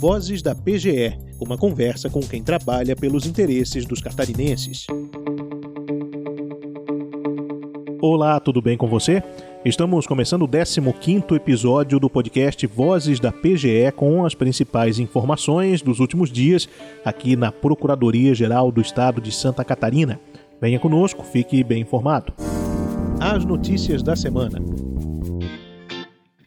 Vozes da PGE, uma conversa com quem trabalha pelos interesses dos catarinenses. Olá, tudo bem com você? Estamos começando o 15º episódio do podcast Vozes da PGE com as principais informações dos últimos dias aqui na Procuradoria-Geral do Estado de Santa Catarina. Venha conosco, fique bem informado. As notícias da semana.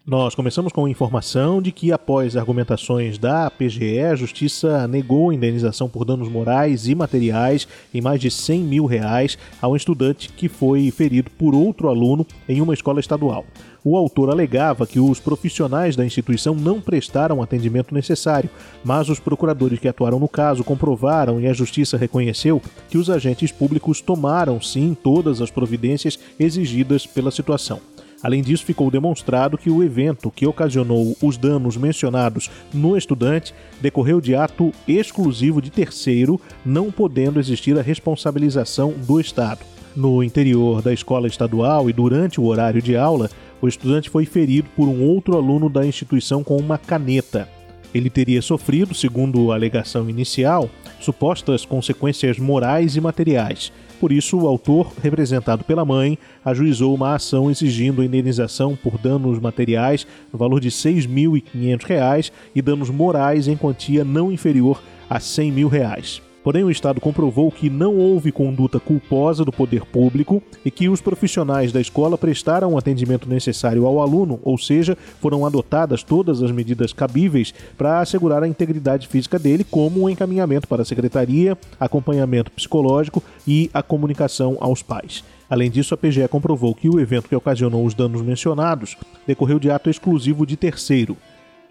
Nós começamos com informação de que, após argumentações da PGE, a Justiça negou indenização por danos morais e materiais em mais de 100 mil reais a um estudante que foi ferido por outro aluno em uma escola estadual. O autor alegava que os profissionais da instituição não prestaram atendimento necessário, mas os procuradores que atuaram no caso comprovaram e a Justiça reconheceu que os agentes públicos tomaram sim todas as providências exigidas pela situação. Além disso, ficou demonstrado que o evento que ocasionou os danos mencionados no estudante decorreu de ato exclusivo de terceiro, não podendo existir a responsabilização do Estado. No interior da escola estadual e durante o horário de aula, o estudante foi ferido por um outro aluno da instituição com uma caneta. Ele teria sofrido, segundo a alegação inicial, supostas consequências morais e materiais. Por isso, o autor, representado pela mãe, ajuizou uma ação exigindo indenização por danos materiais no valor de R$ 6.500 e danos morais em quantia não inferior a 100 mil reais. Porém, o Estado comprovou que não houve conduta culposa do poder público e que os profissionais da escola prestaram o atendimento necessário ao aluno, ou seja, foram adotadas todas as medidas cabíveis para assegurar a integridade física dele, como o encaminhamento para a secretaria, acompanhamento psicológico e a comunicação aos pais. Além disso, a PGE comprovou que o evento que ocasionou os danos mencionados decorreu de ato exclusivo de terceiro.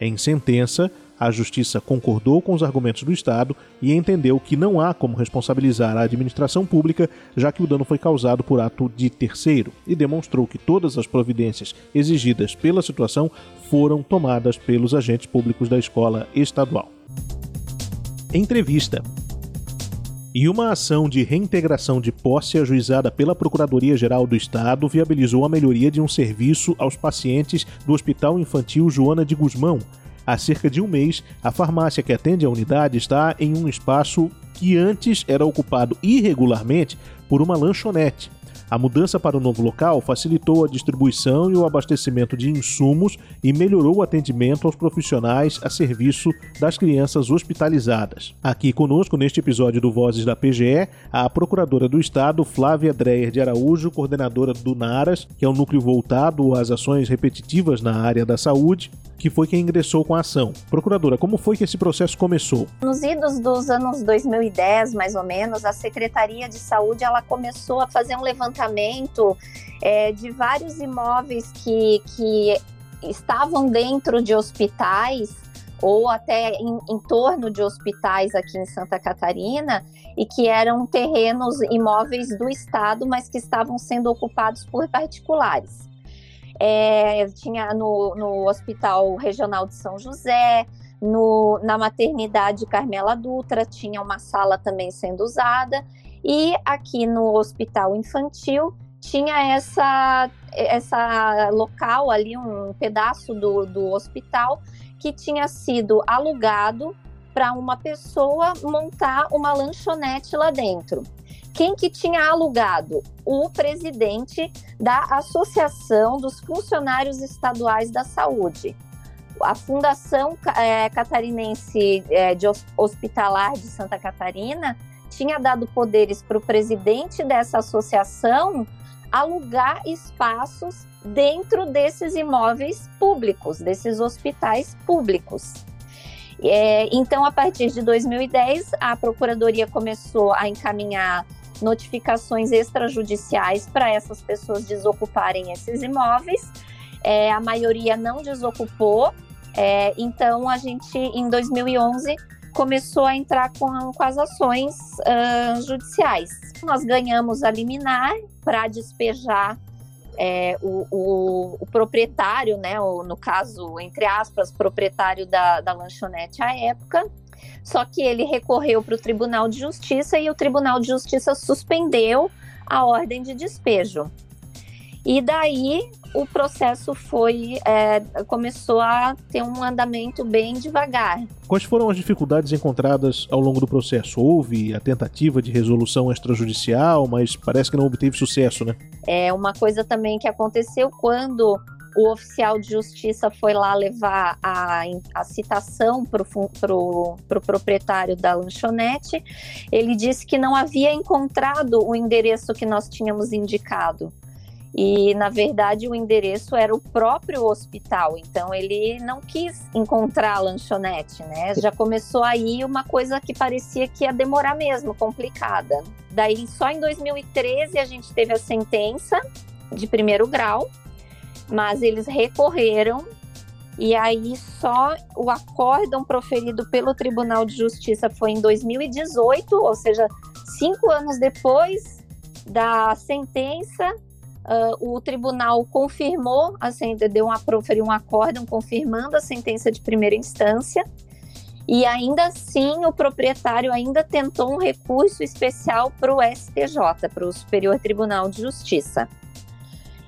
Em sentença, a Justiça concordou com os argumentos do Estado e entendeu que não há como responsabilizar a administração pública, já que o dano foi causado por ato de terceiro, e demonstrou que todas as providências exigidas pela situação foram tomadas pelos agentes públicos da escola estadual. Entrevista. E uma ação de reintegração de posse ajuizada pela Procuradoria-Geral do Estado viabilizou a melhoria de um serviço aos pacientes do Hospital Infantil Joana de Guzmão, Há cerca de um mês, a farmácia que atende a unidade está em um espaço que antes era ocupado irregularmente por uma lanchonete. A mudança para o novo local facilitou a distribuição e o abastecimento de insumos e melhorou o atendimento aos profissionais a serviço das crianças hospitalizadas. Aqui conosco, neste episódio do Vozes da PGE, a Procuradora do Estado, Flávia Dreyer de Araújo, coordenadora do NARAS, que é um núcleo voltado às ações repetitivas na área da saúde, que foi quem ingressou com a ação. Procuradora, como foi que esse processo começou? Nos idos dos anos 2010, mais ou menos, a Secretaria de Saúde ela começou a fazer um levantamento é, de vários imóveis que, que estavam dentro de hospitais ou até em, em, torno de hospitais aqui em Santa Catarina e que eram terrenos imóveis do Estado, mas que estavam sendo ocupados por particulares. É, tinha no, no Hospital Regional de São José, no, na maternidade Carmela Dutra, tinha uma sala também sendo usada, e aqui no Hospital Infantil tinha essa, essa local ali, um pedaço do, do hospital que tinha sido alugado para uma pessoa montar uma lanchonete lá dentro. Quem que tinha alugado? O presidente da Associação dos Funcionários Estaduais da Saúde. A Fundação é, Catarinense é, de Hospitalar de Santa Catarina tinha dado poderes para o presidente dessa associação alugar espaços dentro desses imóveis públicos, desses hospitais públicos. É, então, a partir de 2010, a Procuradoria começou a encaminhar notificações extrajudiciais para essas pessoas desocuparem esses imóveis. É, a maioria não desocupou, é, então a gente, em 2011, começou a entrar com, com as ações uh, judiciais. Nós ganhamos a liminar para despejar é, o, o, o, proprietário, né, o, no caso, entre aspas, proprietário da, da lanchonete à época, só que ele recorreu para o Tribunal de Justiça e o Tribunal de Justiça suspendeu a ordem de despejo. E daí o processo foi é, começou a ter um andamento bem devagar. Quais foram as dificuldades encontradas ao longo do processo? Houve a tentativa de resolução extrajudicial, mas parece que não obteve sucesso, né? É uma coisa também que aconteceu quando o oficial de justiça foi lá levar a, a citação para o pro, pro proprietário da lanchonete. Ele disse que não havia encontrado o endereço que nós tínhamos indicado. E, na verdade, o endereço era o próprio hospital, então ele não quis encontrar a lanchonete, né? Já começou aí uma coisa que parecia que ia demorar mesmo, complicada. Daí, só em 2013, a gente teve a sentença de primeiro grau, mas eles recorreram e aí só o acórdão proferido pelo Tribunal de Justiça foi em 2018, ou seja, cinco anos depois da sentença, uh, o tribunal confirmou, assim, deu uma, proferiu um acórdão confirmando a sentença de primeira instância. E ainda assim, o proprietário ainda tentou um recurso especial para o STJ, para o Superior Tribunal de Justiça.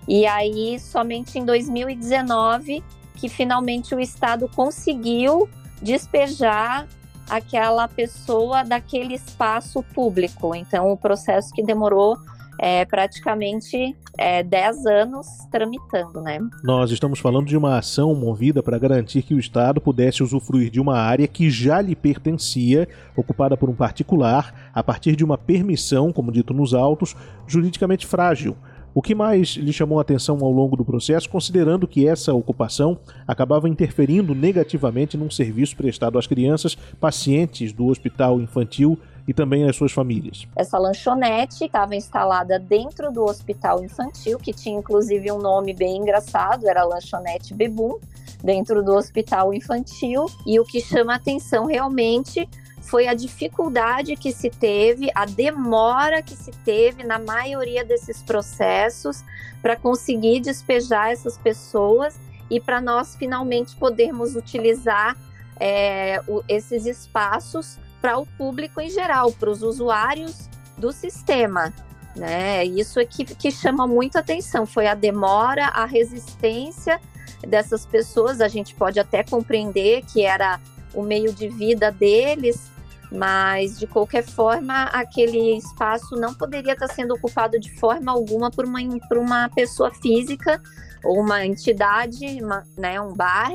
E aí, somente em 2019, que finalmente o Estado conseguiu despejar aquela pessoa daquele espaço público. Então, o processo que demorou é, praticamente é, 10 anos tramitando, né? Nós estamos falando de uma ação movida para garantir que o Estado pudesse usufruir de uma área que já lhe pertencia, ocupada por um particular, a partir de uma permissão, como dito nos autos, juridicamente frágil o que mais lhe chamou a atenção ao longo do processo, considerando que essa ocupação acabava interferindo negativamente num serviço prestado às crianças pacientes do hospital infantil e também às suas famílias. Essa lanchonete estava instalada dentro do hospital infantil, que tinha inclusive um nome bem engraçado, era Lanchonete Bebum, dentro do hospital infantil. E o que chama atenção realmente foi a dificuldade que se teve, a demora que se teve na maioria desses processos para conseguir despejar essas pessoas e para nós finalmente podermos utilizar é, o, esses espaços para o público em geral, para os usuários do sistema. Né? Isso é que, que chama muito atenção, foi a demora, a resistência dessas pessoas. A gente pode até compreender que era o meio de vida deles, mas de qualquer forma aquele espaço não poderia estar sendo ocupado de forma alguma por uma, por uma pessoa física ou uma entidade, uma, né, um bar,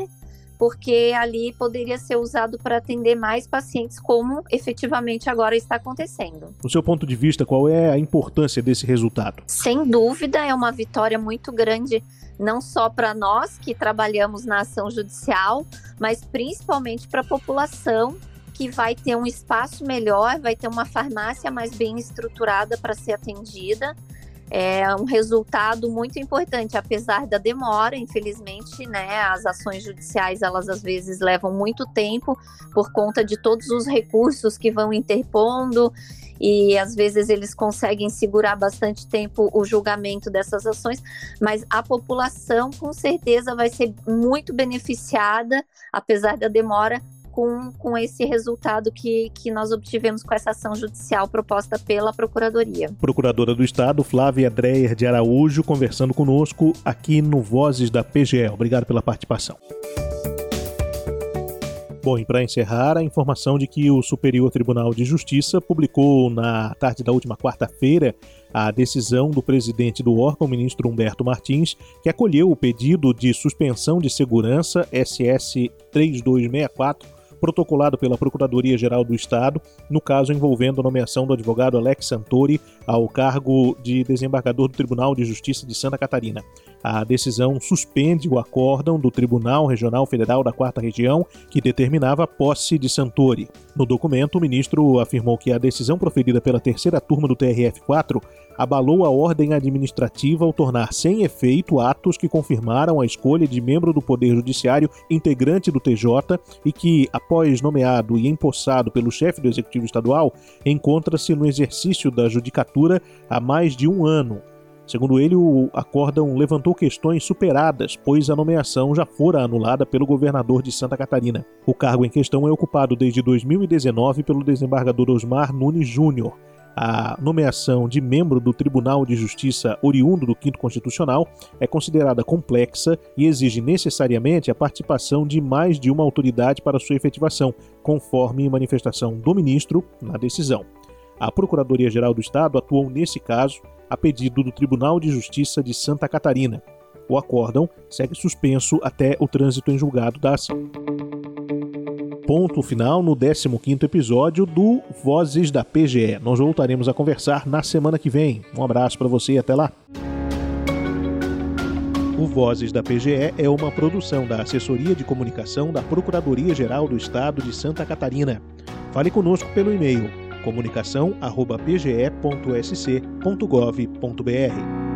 porque ali poderia ser usado para atender mais pacientes, como efetivamente agora está acontecendo. No seu ponto de vista, qual é a importância desse resultado? Sem dúvida, é uma vitória muito grande, não só para nós que trabalhamos na ação judicial, mas principalmente para a população que vai ter um espaço melhor, vai ter uma farmácia mais bem estruturada para ser atendida. É um resultado muito importante, apesar da demora, infelizmente, né? As ações judiciais, elas às vezes levam muito tempo por conta de todos os recursos que vão interpondo e às vezes eles conseguem segurar bastante tempo o julgamento dessas ações, mas a população com certeza vai ser muito beneficiada, apesar da demora, com, com esse resultado que, que nós obtivemos com essa ação judicial proposta pela Procuradoria. Procuradora do Estado, Flávia Dreyer de Araújo, conversando conosco aqui no Vozes da PGE. Obrigado pela participação. Bom, e para encerrar, a informação de que o Superior Tribunal de Justiça publicou na tarde da última quarta-feira a decisão do presidente do órgão, ministro Humberto Martins, que acolheu o pedido de suspensão de segurança SS 3264 protocolado pela Procuradoria-Geral do Estado, no caso envolvendo a nomeação do advogado Alex Santori ao cargo de desembargador do Tribunal de Justiça de Santa Catarina. A decisão suspende o acórdão do Tribunal Regional Federal da Quarta Região, que determinava a posse de Santori. No documento, o ministro afirmou que a decisão proferida pela terceira turma do TRF-4 abalou a ordem administrativa ao tornar sem efeito atos que confirmaram a escolha de membro do Poder Judiciário integrante do TJ e que, após nomeado e empossado pelo chefe do Executivo Estadual, encontra-se no exercício da judicatura há mais de um ano. Segundo ele, o acórdão levantou questões superadas, pois a nomeação já fora anulada pelo governador de Santa Catarina. O cargo em questão é ocupado desde 2019 pelo desembargador Osmar Nunes Júnior. A nomeação de membro do Tribunal de Justiça oriundo do Quinto Constitucional é considerada complexa e exige necessariamente a participação de mais de uma autoridade para sua efetivação, conforme manifestação do ministro na decisão. A Procuradoria-Geral do Estado atuou nesse caso a pedido do Tribunal de Justiça de Santa Catarina. O acórdão segue suspenso até o trânsito em julgado da ação ponto final no 15º episódio do Vozes da PGE. Nós voltaremos a conversar na semana que vem. Um abraço para você e até lá. O Vozes da PGE é uma produção da Assessoria de Comunicação da Procuradoria-Geral do Estado de Santa Catarina. Fale conosco pelo e-mail comunicação@pge.sc.gov.br.